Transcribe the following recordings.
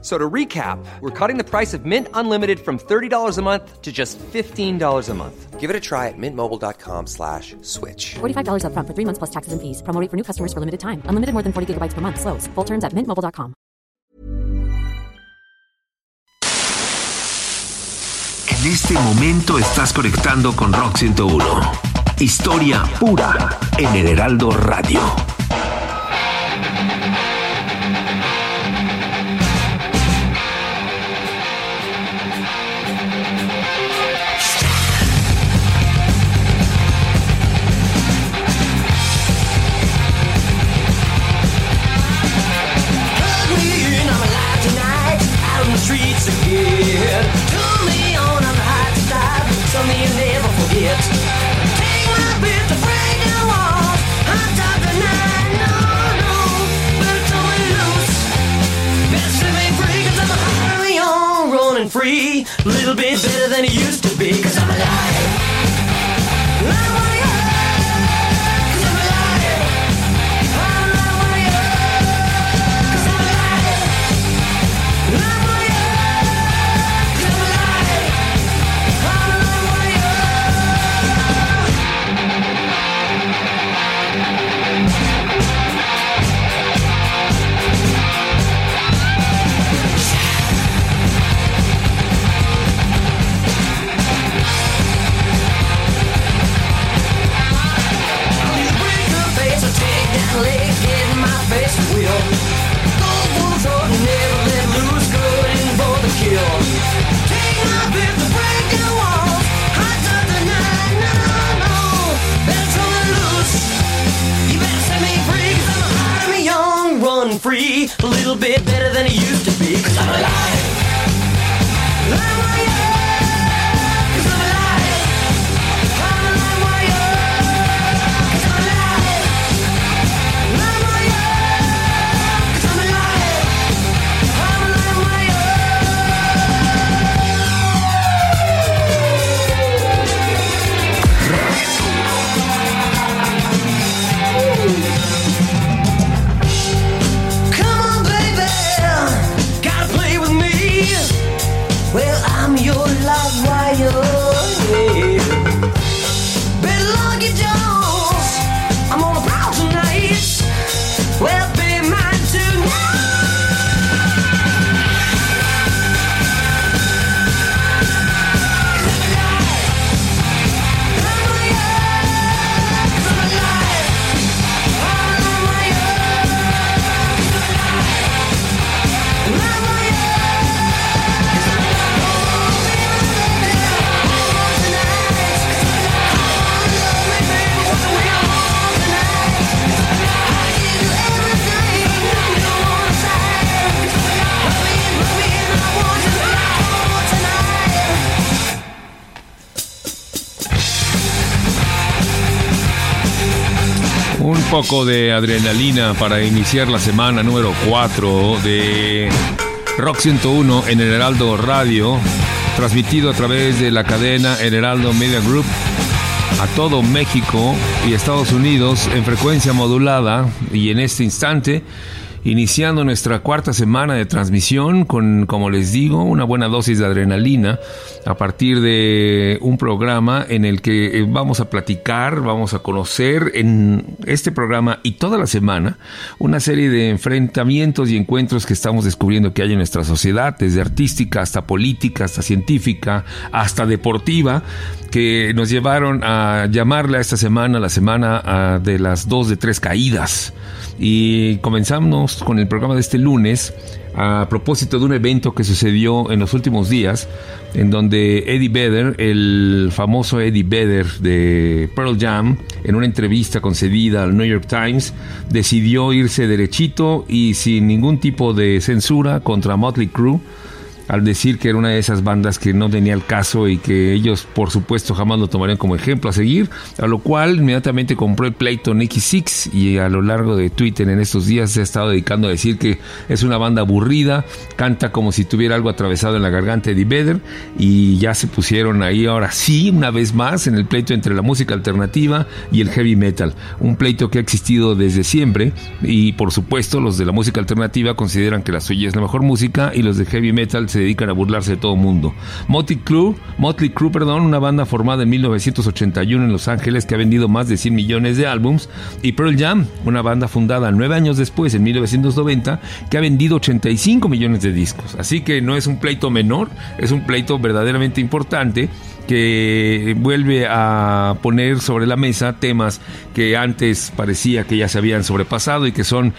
So to recap, we're cutting the price of Mint Unlimited from $30 a month to just $15 a month. Give it a try at mintmobile.com slash switch. $45 upfront for three months plus taxes and fees. Promo rate for new customers for limited time. Unlimited more than 40 gigabytes per month. Slows. Full terms at mintmobile.com. En este momento estás conectando con Rock 101. Historia pura en el Heraldo Radio. Free, a little bit better than it used to be, poco de adrenalina para iniciar la semana número 4 de Rock 101 en el Heraldo Radio, transmitido a través de la cadena El Heraldo Media Group a todo México y Estados Unidos en frecuencia modulada y en este instante iniciando nuestra cuarta semana de transmisión con, como les digo, una buena dosis de adrenalina a partir de un programa en el que eh, vamos a platicar, vamos a conocer en este programa y toda la semana una serie de enfrentamientos y encuentros que estamos descubriendo que hay en nuestra sociedad, desde artística hasta política, hasta científica, hasta deportiva, que nos llevaron a llamarle a esta semana la semana ah, de las dos de tres caídas. Y comenzamos con el programa de este lunes a propósito de un evento que sucedió en los últimos días, en donde Eddie Vedder, el famoso Eddie Vedder de Pearl Jam, en una entrevista concedida al New York Times, decidió irse derechito y sin ningún tipo de censura contra Motley Crue al decir que era una de esas bandas que no tenía el caso y que ellos, por supuesto, jamás lo tomarían como ejemplo a seguir, a lo cual inmediatamente compró el pleito Nicky Six y a lo largo de Twitter en estos días se ha estado dedicando a decir que es una banda aburrida, canta como si tuviera algo atravesado en la garganta de Vedder y ya se pusieron ahí ahora sí, una vez más, en el pleito entre la música alternativa y el heavy metal, un pleito que ha existido desde siempre y por supuesto los de la música alternativa consideran que la suya es la mejor música y los de heavy metal se dedican a burlarse de todo mundo. Motley Crue, Motley Crue, perdón, una banda formada en 1981 en Los Ángeles que ha vendido más de 100 millones de álbums y Pearl Jam, una banda fundada nueve años después, en 1990, que ha vendido 85 millones de discos. Así que no es un pleito menor, es un pleito verdaderamente importante que vuelve a poner sobre la mesa temas que antes parecía que ya se habían sobrepasado y que son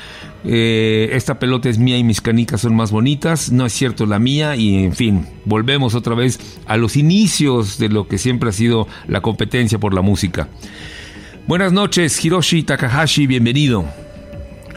eh, esta pelota es mía y mis canicas son más bonitas, no es cierto la mía y en fin, volvemos otra vez a los inicios de lo que siempre ha sido la competencia por la música. Buenas noches, Hiroshi Takahashi, bienvenido.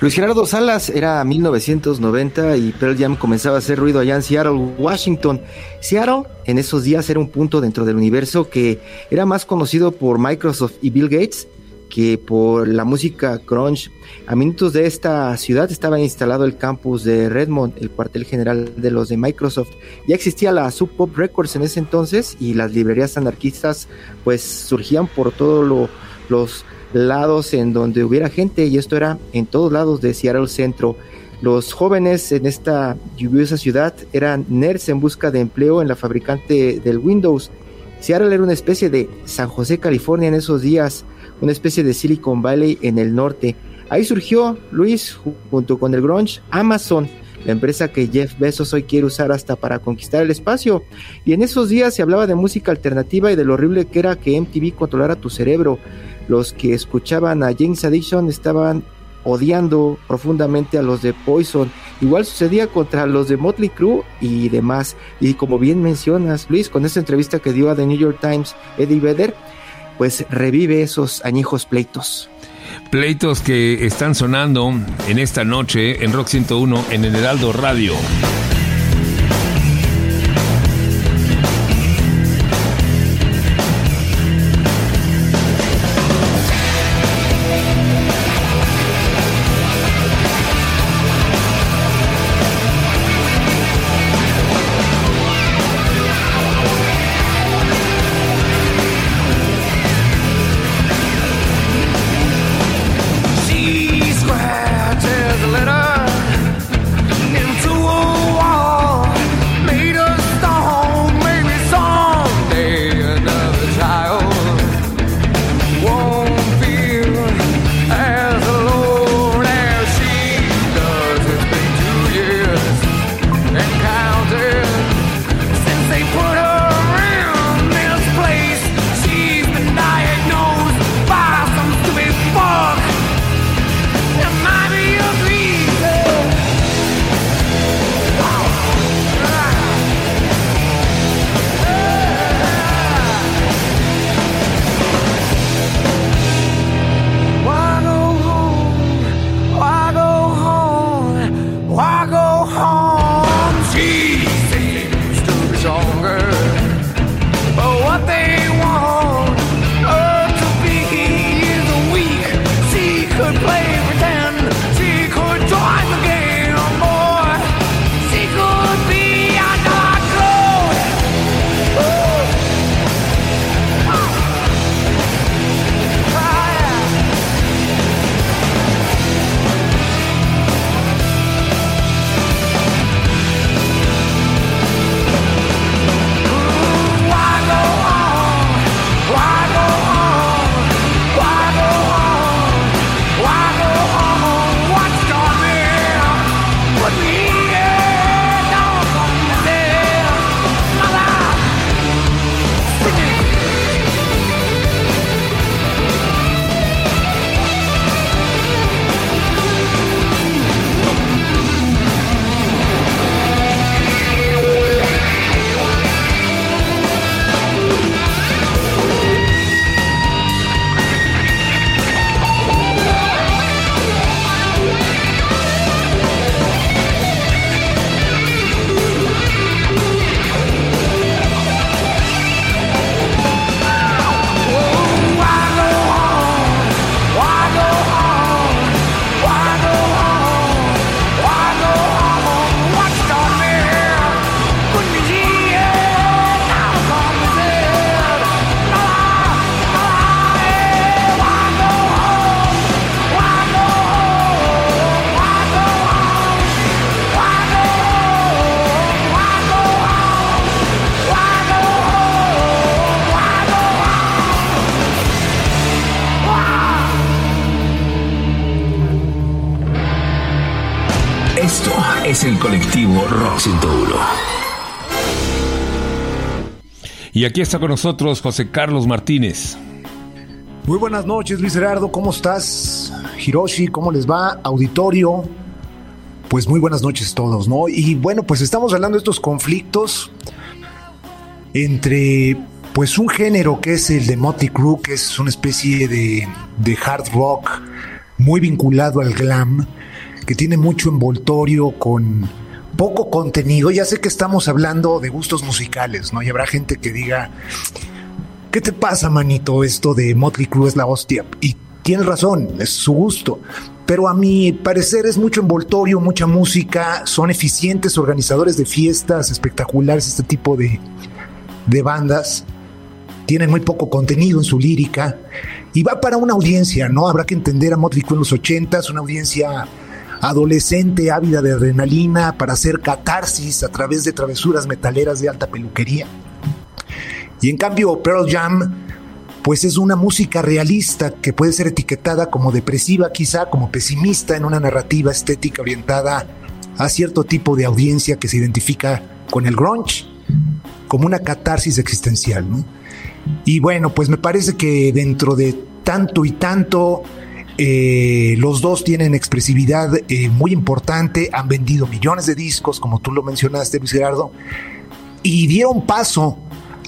Luis Gerardo Salas era 1990 y Pearl Jam comenzaba a hacer ruido allá en Seattle, Washington. Seattle en esos días era un punto dentro del universo que era más conocido por Microsoft y Bill Gates que por la música grunge. A minutos de esta ciudad estaba instalado el campus de Redmond, el cuartel general de los de Microsoft. Ya existía la Sub Pop Records en ese entonces y las librerías anarquistas pues surgían por todos los lados en donde hubiera gente y esto era en todos lados de Seattle Centro. Los jóvenes en esta lluviosa ciudad eran nerds en busca de empleo en la fabricante del Windows. Seattle era una especie de San José, California en esos días, una especie de Silicon Valley en el norte. Ahí surgió Luis junto con el grunge Amazon, la empresa que Jeff Bezos hoy quiere usar hasta para conquistar el espacio. Y en esos días se hablaba de música alternativa y de lo horrible que era que MTV controlara tu cerebro. Los que escuchaban a James Addiction estaban odiando profundamente a los de Poison. Igual sucedía contra los de Motley Crue y demás. Y como bien mencionas, Luis, con esta entrevista que dio a The New York Times Eddie Vedder, pues revive esos añejos pleitos. Pleitos que están sonando en esta noche en Rock 101 en el Heraldo Radio. Es el colectivo Rock 101. Y aquí está con nosotros José Carlos Martínez. Muy buenas noches, Luis Gerardo, ¿cómo estás? Hiroshi, ¿cómo les va? Auditorio. Pues muy buenas noches todos, ¿no? Y bueno, pues estamos hablando de estos conflictos entre pues un género que es el de Motley Crue, que es una especie de, de hard rock muy vinculado al glam, que tiene mucho envoltorio con poco contenido. Ya sé que estamos hablando de gustos musicales, ¿no? Y habrá gente que diga, ¿qué te pasa, manito? Esto de Motley Crue es la hostia. Y tiene razón, es su gusto. Pero a mi parecer es mucho envoltorio, mucha música, son eficientes organizadores de fiestas espectaculares, este tipo de, de bandas. Tienen muy poco contenido en su lírica y va para una audiencia, ¿no? Habrá que entender a Motley Crue en los 80 una audiencia adolescente, ávida de adrenalina, para hacer catarsis a través de travesuras metaleras de alta peluquería. Y en cambio, Pearl Jam, pues es una música realista que puede ser etiquetada como depresiva, quizá como pesimista en una narrativa estética orientada a cierto tipo de audiencia que se identifica con el grunge, como una catarsis existencial. Y bueno, pues me parece que dentro de tanto y tanto, eh, los dos tienen expresividad eh, muy importante, han vendido millones de discos, como tú lo mencionaste, Luis Gerardo, y dieron paso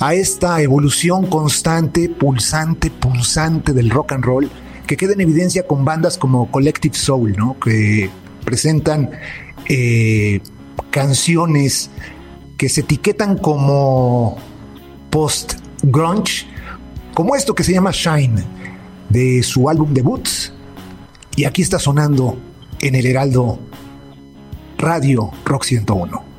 a esta evolución constante, pulsante, pulsante del rock and roll, que queda en evidencia con bandas como Collective Soul, ¿no? que presentan eh, canciones que se etiquetan como post-grunge, como esto que se llama Shine, de su álbum debut. Y aquí está sonando en el Heraldo Radio Rock 101.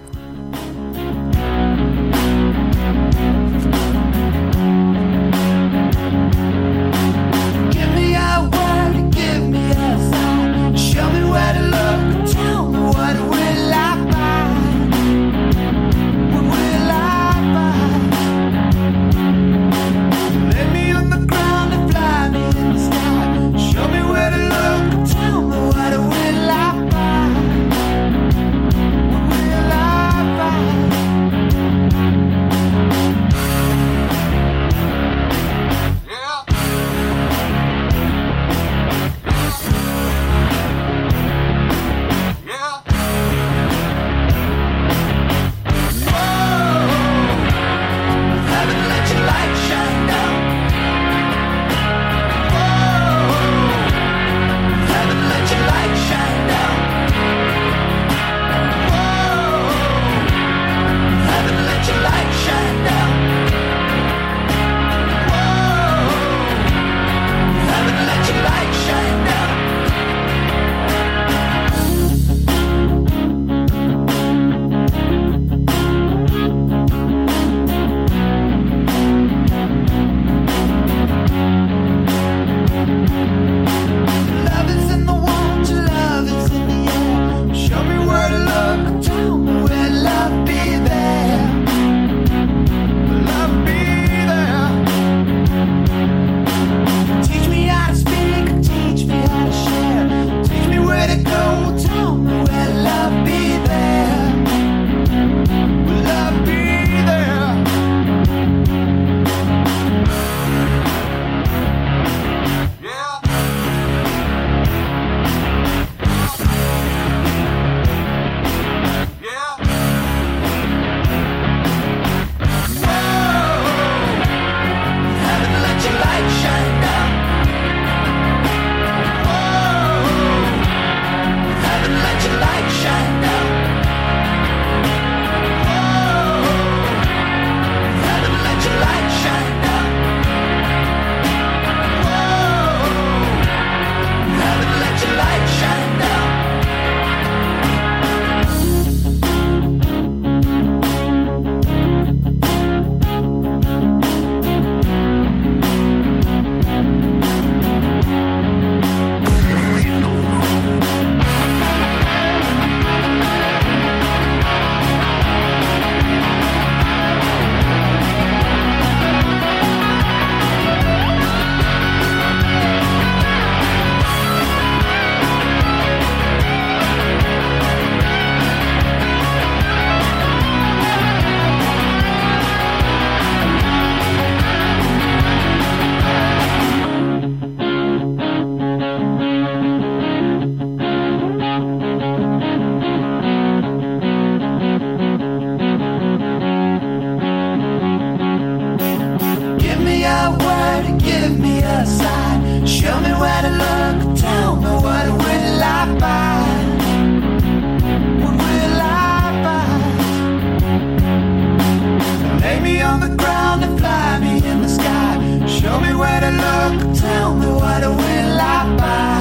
Tell me where to look, tell me what to will I buy.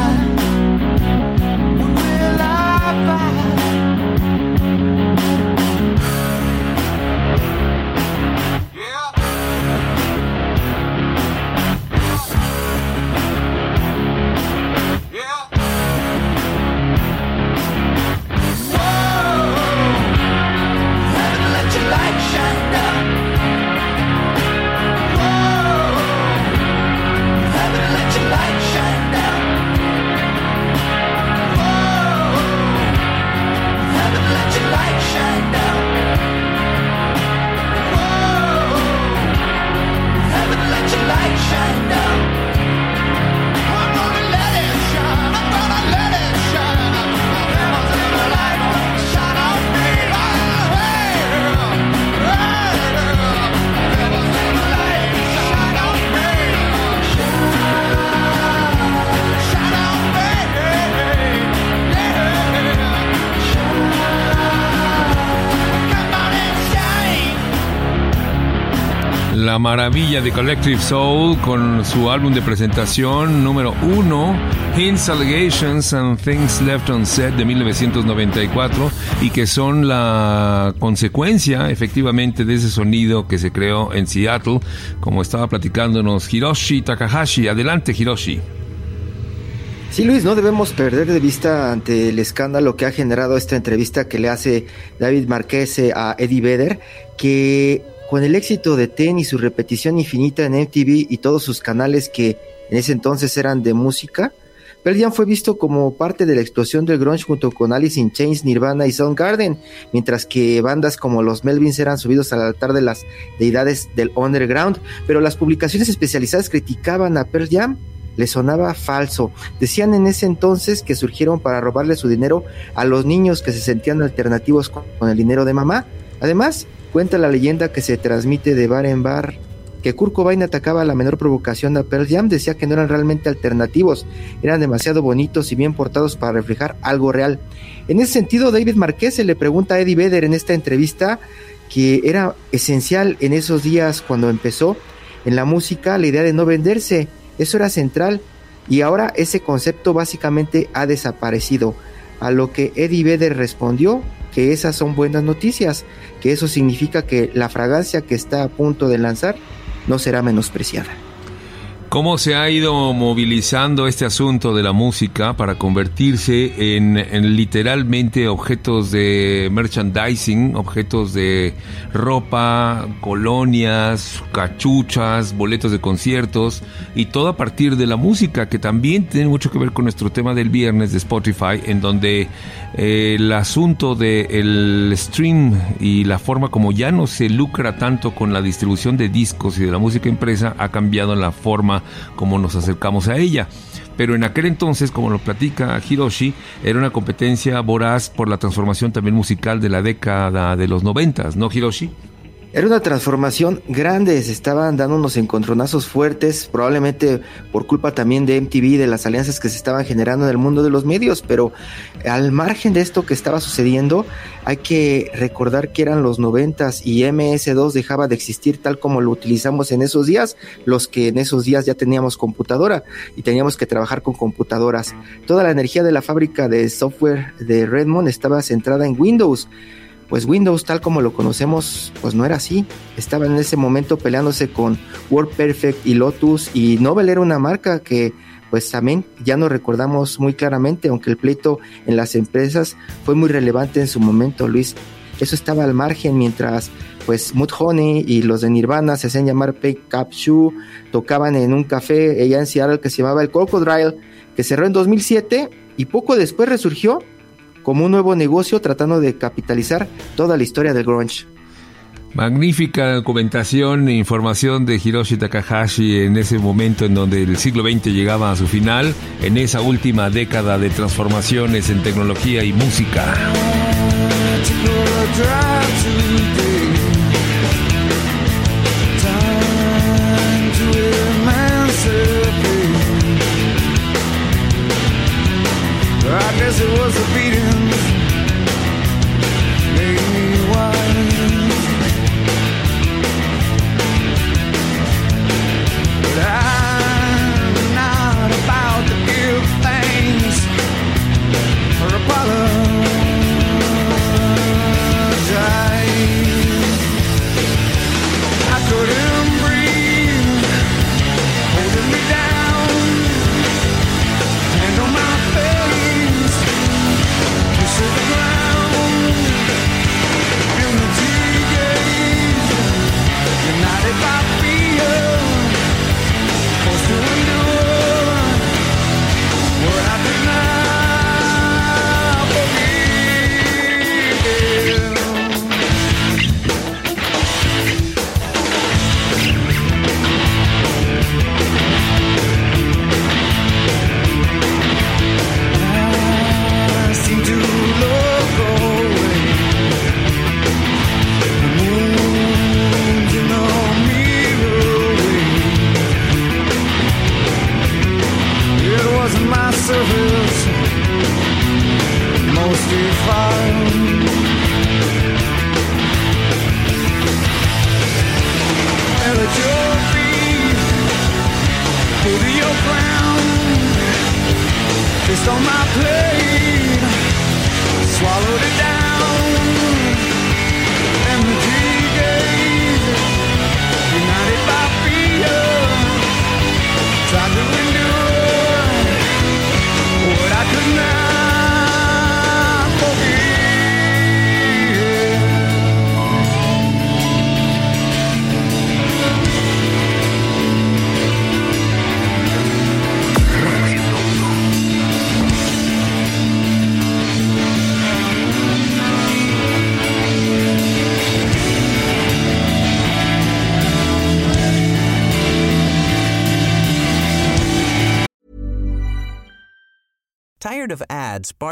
La maravilla de Collective Soul con su álbum de presentación número uno, Hints, Allegations and Things Left Unsaid de 1994 y que son la consecuencia efectivamente de ese sonido que se creó en Seattle, como estaba platicándonos Hiroshi Takahashi. Adelante Hiroshi. Sí, Luis, no debemos perder de vista ante el escándalo que ha generado esta entrevista que le hace David Marquese a Eddie Vedder, que con el éxito de Ten y su repetición infinita en MTV y todos sus canales que en ese entonces eran de música, Pearl Jam fue visto como parte de la explosión del grunge junto con Alice in Chains, Nirvana y Soundgarden, mientras que bandas como los Melvins eran subidos al altar de las deidades del underground, pero las publicaciones especializadas criticaban a Pearl Jam le sonaba falso. Decían en ese entonces que surgieron para robarle su dinero a los niños que se sentían alternativos con, con el dinero de mamá. Además, cuenta la leyenda que se transmite de bar en bar que Kurt Cobain atacaba a la menor provocación a Pearl Jam, decía que no eran realmente alternativos, eran demasiado bonitos y bien portados para reflejar algo real. En ese sentido, David Marquez le pregunta a Eddie Vedder en esta entrevista que era esencial en esos días cuando empezó en la música la idea de no venderse, eso era central y ahora ese concepto básicamente ha desaparecido. A lo que Eddie Vedder respondió que esas son buenas noticias, que eso significa que la fragancia que está a punto de lanzar no será menospreciada. ¿Cómo se ha ido movilizando este asunto de la música para convertirse en, en, literalmente objetos de merchandising, objetos de ropa, colonias, cachuchas, boletos de conciertos y todo a partir de la música que también tiene mucho que ver con nuestro tema del viernes de Spotify en donde eh, el asunto del stream y la forma como ya no se lucra tanto con la distribución de discos y de la música impresa ha cambiado la forma como nos acercamos a ella. Pero en aquel entonces, como lo platica Hiroshi, era una competencia voraz por la transformación también musical de la década de los noventas, ¿no, Hiroshi? Era una transformación grande, se estaban dando unos encontronazos fuertes, probablemente por culpa también de MTV, de las alianzas que se estaban generando en el mundo de los medios, pero al margen de esto que estaba sucediendo, hay que recordar que eran los noventas y MS2 dejaba de existir tal como lo utilizamos en esos días, los que en esos días ya teníamos computadora y teníamos que trabajar con computadoras. Toda la energía de la fábrica de software de Redmond estaba centrada en Windows pues Windows tal como lo conocemos, pues no era así. Estaban en ese momento peleándose con WordPerfect y Lotus y Novell era una marca que pues también ya no recordamos muy claramente, aunque el pleito en las empresas fue muy relevante en su momento, Luis. Eso estaba al margen mientras pues Mudhoney y los de Nirvana se hacían llamar Pay Cap Shoe, tocaban en un café allá en Seattle que se llamaba el Crocodile, que cerró en 2007 y poco después resurgió como un nuevo negocio tratando de capitalizar toda la historia del grunge. Magnífica documentación e información de Hiroshi Takahashi en ese momento en donde el siglo XX llegaba a su final, en esa última década de transformaciones en tecnología y música. I guess it was the beatings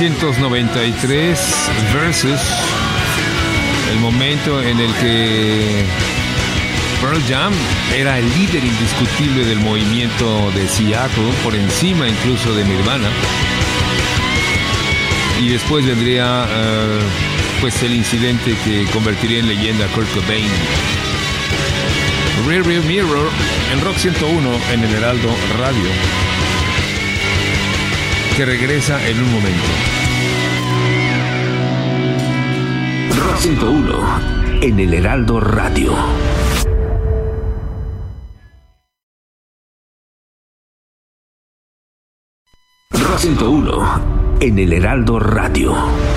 1993 versus el momento en el que Pearl Jam era el líder indiscutible del movimiento de Seattle, por encima incluso de Nirvana. Y después vendría eh, pues el incidente que convertiría en leyenda a Kurt Cobain. Rear Mirror en Rock 101 en el Heraldo Radio que regresa en un momento. Rock 101 en el Heraldo Radio. Rock 101 en el Heraldo Radio.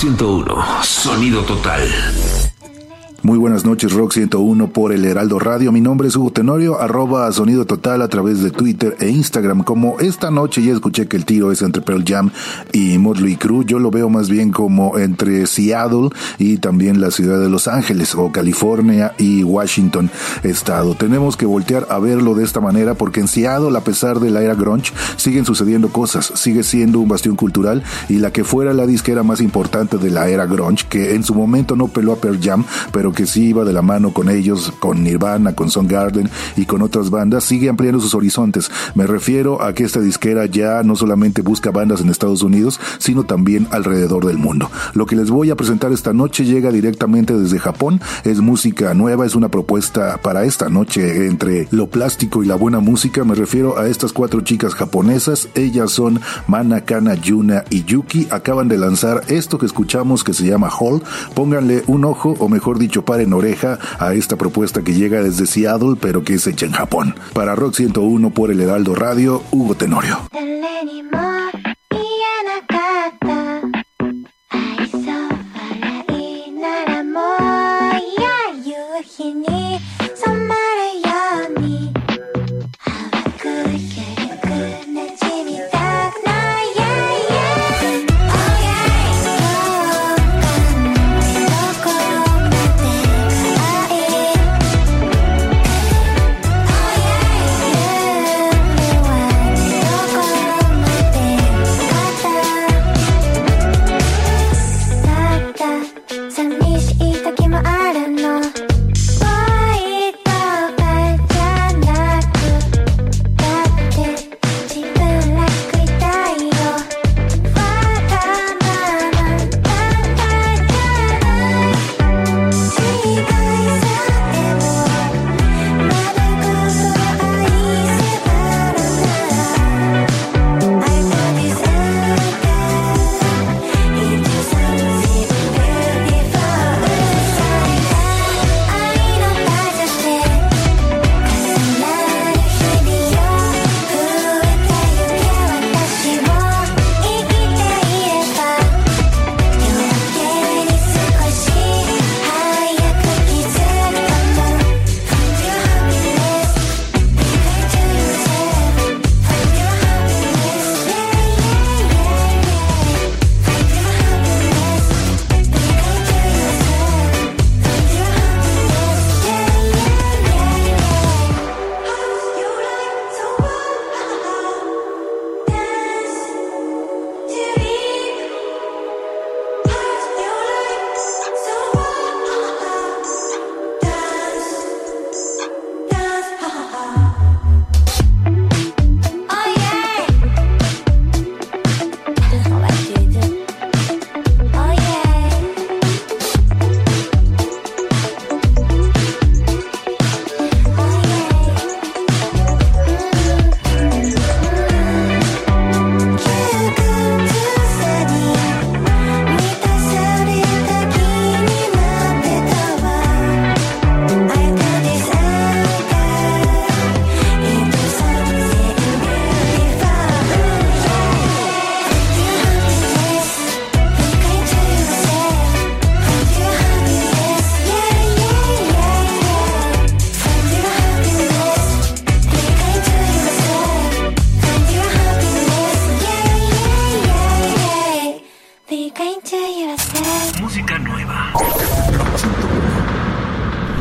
101, sonido total. Buenas noches, Rock 101 por el Heraldo Radio. Mi nombre es Hugo Tenorio, arroba sonido total a través de Twitter e Instagram. Como esta noche ya escuché que el tiro es entre Pearl Jam y Motley Crue, yo lo veo más bien como entre Seattle y también la ciudad de Los Ángeles o California y Washington Estado. Tenemos que voltear a verlo de esta manera porque en Seattle, a pesar de la era grunge, siguen sucediendo cosas. Sigue siendo un bastión cultural y la que fuera la disquera más importante de la era grunge, que en su momento no peló a Pearl Jam, pero que sí de la mano con ellos, con Nirvana, con Soundgarden y con otras bandas, sigue ampliando sus horizontes. Me refiero a que esta disquera ya no solamente busca bandas en Estados Unidos, sino también alrededor del mundo. Lo que les voy a presentar esta noche llega directamente desde Japón, es música nueva, es una propuesta para esta noche entre lo plástico y la buena música. Me refiero a estas cuatro chicas japonesas, ellas son Mana, Kana, Yuna y Yuki, acaban de lanzar esto que escuchamos que se llama Hall. Pónganle un ojo, o mejor dicho, en oreja a esta propuesta que llega desde Seattle, pero que es hecha en Japón. Para Rock 101 por el Heraldo Radio, Hugo Tenorio.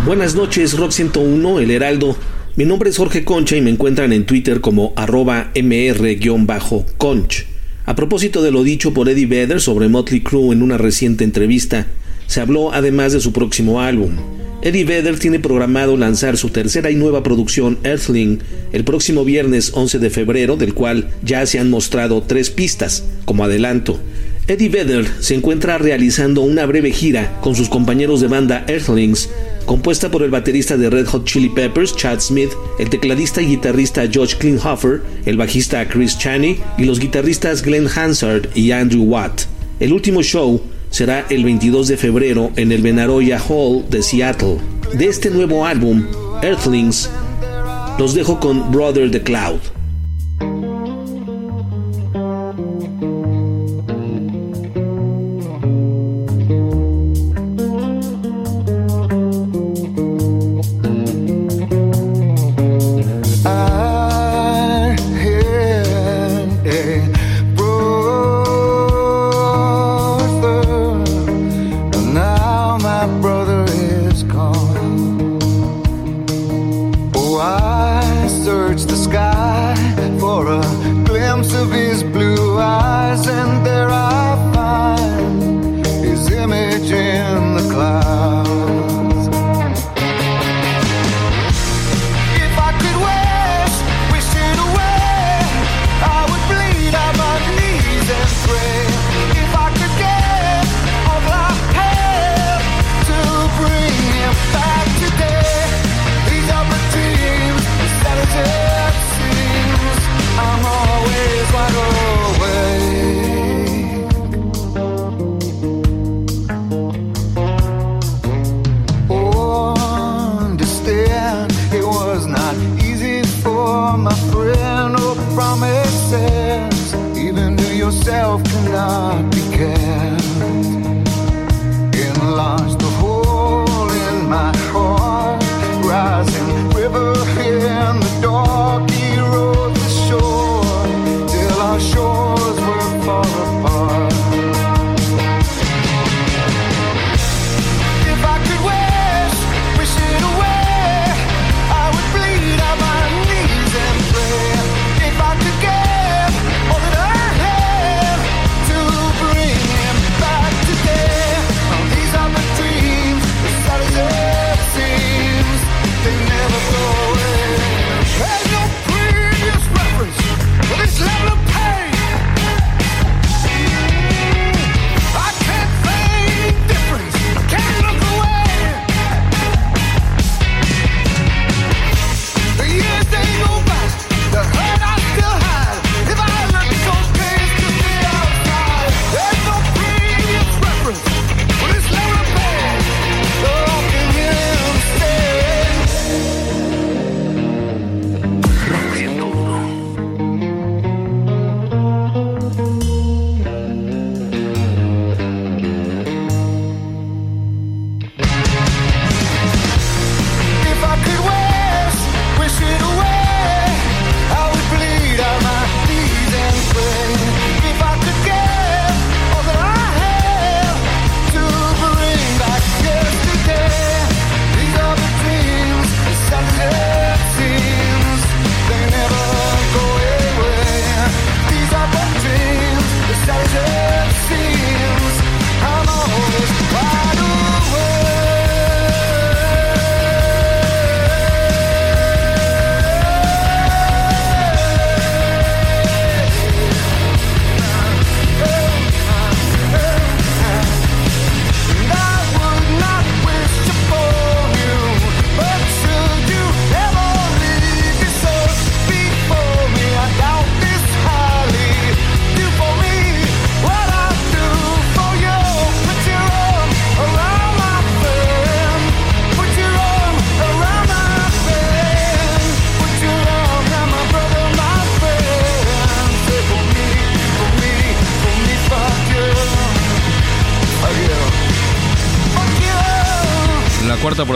Buenas noches, Rock 101, El Heraldo. Mi nombre es Jorge Concha y me encuentran en Twitter como arroba mr-conch. A propósito de lo dicho por Eddie Vedder sobre Motley Crue en una reciente entrevista, se habló además de su próximo álbum. Eddie Vedder tiene programado lanzar su tercera y nueva producción Earthling el próximo viernes 11 de febrero, del cual ya se han mostrado tres pistas como adelanto. Eddie Vedder se encuentra realizando una breve gira con sus compañeros de banda Earthlings compuesta por el baterista de Red Hot Chili Peppers, Chad Smith, el tecladista y guitarrista George Klinghoffer, el bajista Chris Chaney y los guitarristas Glenn Hansard y Andrew Watt. El último show será el 22 de febrero en el Benaroya Hall de Seattle. De este nuevo álbum, Earthlings, los dejo con Brother the Cloud.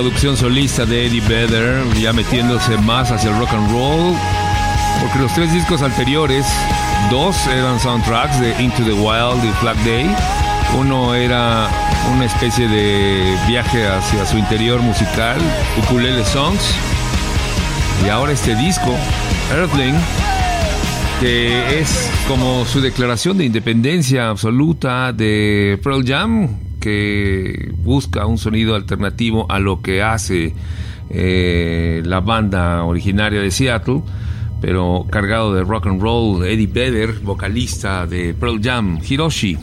Producción solista de Eddie Vedder, ya metiéndose más hacia el rock and roll, porque los tres discos anteriores, dos eran soundtracks de Into the Wild y Flag Day. Uno era una especie de viaje hacia su interior musical, Ukulele Songs. Y ahora este disco, Earthling, que es como su declaración de independencia absoluta de Pearl Jam, que busca un sonido alternativo a lo que hace eh, la banda originaria de Seattle, pero cargado de rock and roll. Eddie Vedder, vocalista de Pearl Jam, Hiroshi.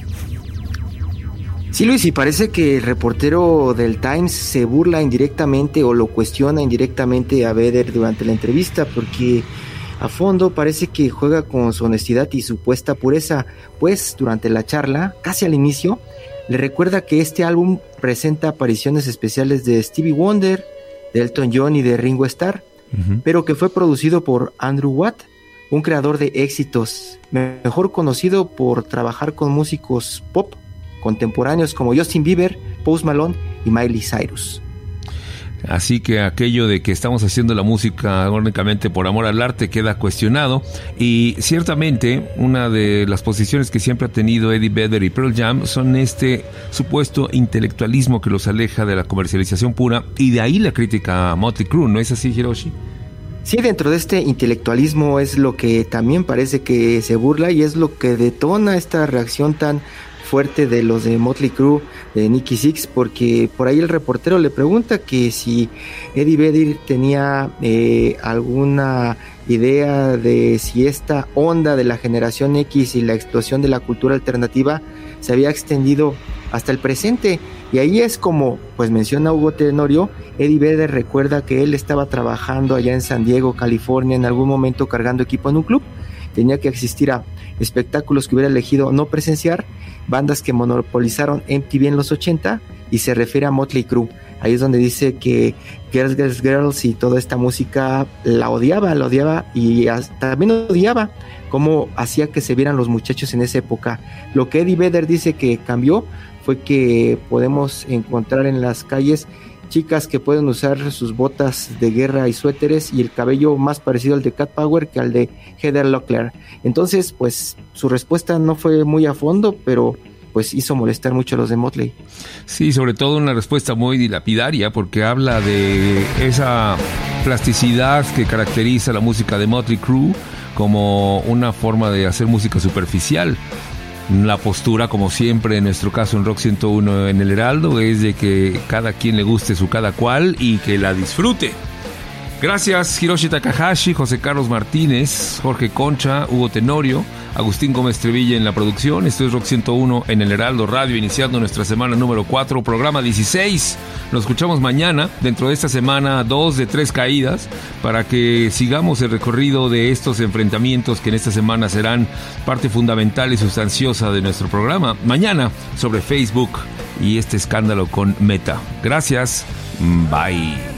Sí, Luis, y parece que el reportero del Times se burla indirectamente o lo cuestiona indirectamente a Vedder durante la entrevista porque a fondo parece que juega con su honestidad y supuesta pureza, pues durante la charla, casi al inicio, le recuerda que este álbum presenta apariciones especiales de Stevie Wonder, de Elton John y de Ringo Starr, pero que fue producido por Andrew Watt, un creador de éxitos, mejor conocido por trabajar con músicos pop contemporáneos como Justin Bieber, Post Malone y Miley Cyrus. Así que aquello de que estamos haciendo la música únicamente por amor al arte queda cuestionado y ciertamente una de las posiciones que siempre ha tenido Eddie Vedder y Pearl Jam son este supuesto intelectualismo que los aleja de la comercialización pura y de ahí la crítica a Motley Crue, ¿no es así Hiroshi? Sí, dentro de este intelectualismo es lo que también parece que se burla y es lo que detona esta reacción tan fuerte de los de Motley Crue, de Nicky Six, porque por ahí el reportero le pregunta que si Eddie Vedder tenía eh, alguna idea de si esta onda de la generación X y la explosión de la cultura alternativa se había extendido hasta el presente. Y ahí es como, pues menciona Hugo Tenorio, Eddie Vedder recuerda que él estaba trabajando allá en San Diego, California, en algún momento cargando equipo en un club. Tenía que asistir a espectáculos que hubiera elegido no presenciar, bandas que monopolizaron MTV en los 80 y se refiere a Motley Crue. Ahí es donde dice que Girls, Girls, Girls y toda esta música la odiaba, la odiaba y hasta también odiaba cómo hacía que se vieran los muchachos en esa época. Lo que Eddie Vedder dice que cambió fue que podemos encontrar en las calles chicas que pueden usar sus botas de guerra y suéteres y el cabello más parecido al de Cat Power que al de Heather Locklear. Entonces, pues su respuesta no fue muy a fondo, pero pues hizo molestar mucho a los de Motley. Sí, sobre todo una respuesta muy dilapidaria porque habla de esa plasticidad que caracteriza la música de Motley Crue como una forma de hacer música superficial. La postura, como siempre en nuestro caso en Rock 101 en el Heraldo, es de que cada quien le guste su cada cual y que la disfrute. Gracias Hiroshi Takahashi, José Carlos Martínez, Jorge Concha, Hugo Tenorio, Agustín Gómez Trevilla en la producción. Esto es Rock 101 en el Heraldo Radio, iniciando nuestra semana número 4, programa 16. Nos escuchamos mañana, dentro de esta semana, dos de tres caídas, para que sigamos el recorrido de estos enfrentamientos que en esta semana serán parte fundamental y sustanciosa de nuestro programa. Mañana sobre Facebook y este escándalo con Meta. Gracias. Bye.